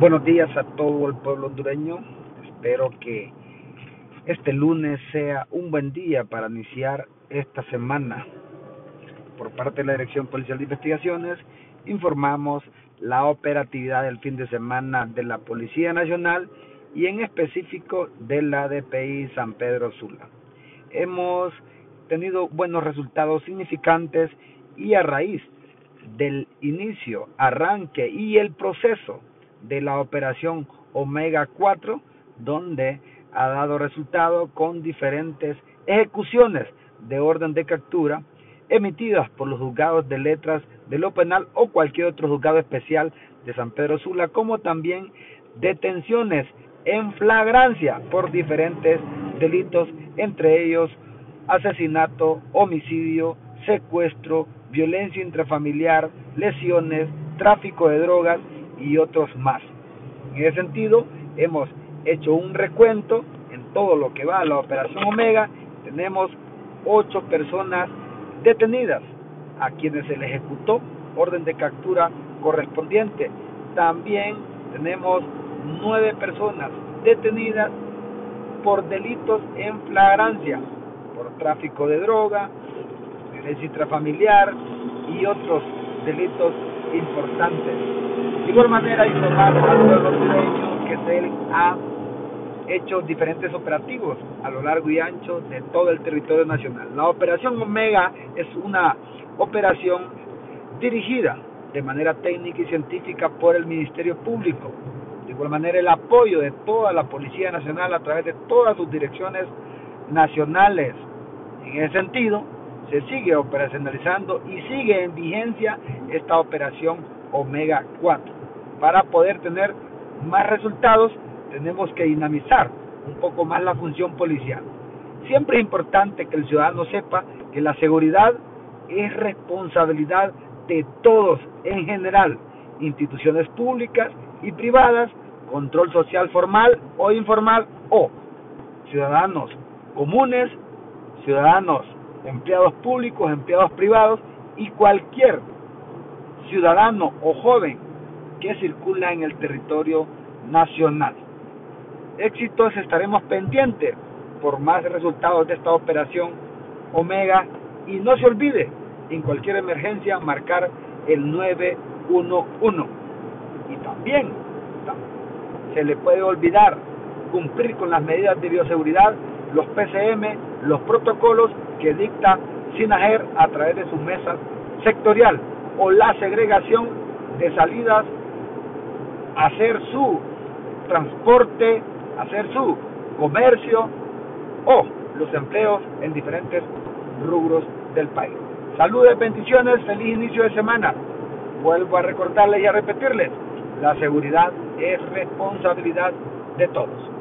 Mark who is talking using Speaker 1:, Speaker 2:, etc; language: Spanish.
Speaker 1: Buenos días a todo el pueblo hondureño. Espero que este lunes sea un buen día para iniciar esta semana. Por parte de la Dirección Policial de Investigaciones, informamos la operatividad del fin de semana de la Policía Nacional y en específico de la DPI San Pedro Sula. Hemos tenido buenos resultados significantes y a raíz del inicio, arranque y el proceso de la operación Omega 4, donde ha dado resultado con diferentes ejecuciones de orden de captura emitidas por los juzgados de letras de lo penal o cualquier otro juzgado especial de San Pedro Sula, como también detenciones en flagrancia por diferentes delitos, entre ellos asesinato, homicidio, secuestro, violencia intrafamiliar, lesiones, tráfico de drogas y otros más. En ese sentido, hemos hecho un recuento en todo lo que va a la operación Omega. Tenemos ocho personas detenidas a quienes se les ejecutó orden de captura correspondiente. También tenemos nueve personas detenidas por delitos en flagrancia, por tráfico de droga, violencia intrafamiliar y otros delitos importantes. De igual manera, informar al pueblo hondureño que se ha hecho diferentes operativos a lo largo y ancho de todo el territorio nacional. La operación Omega es una operación dirigida de manera técnica y científica por el Ministerio Público. De igual manera, el apoyo de toda la Policía Nacional a través de todas sus direcciones nacionales. En ese sentido, se sigue operacionalizando y sigue en vigencia esta operación Omega 4. Para poder tener más resultados tenemos que dinamizar un poco más la función policial. Siempre es importante que el ciudadano sepa que la seguridad es responsabilidad de todos en general, instituciones públicas y privadas, control social formal o informal o ciudadanos comunes, ciudadanos empleados públicos, empleados privados y cualquier ciudadano o joven que circula en el territorio nacional. Éxitos estaremos pendientes por más resultados de esta operación Omega y no se olvide en cualquier emergencia marcar el 911 y también se le puede olvidar cumplir con las medidas de bioseguridad, los PCM, los protocolos que dicta SINAGER a través de sus mesas sectorial o la segregación de salidas, hacer su transporte, hacer su comercio o los empleos en diferentes rubros del país. Saludos, bendiciones, feliz inicio de semana. Vuelvo a recordarles y a repetirles, la seguridad es responsabilidad de todos.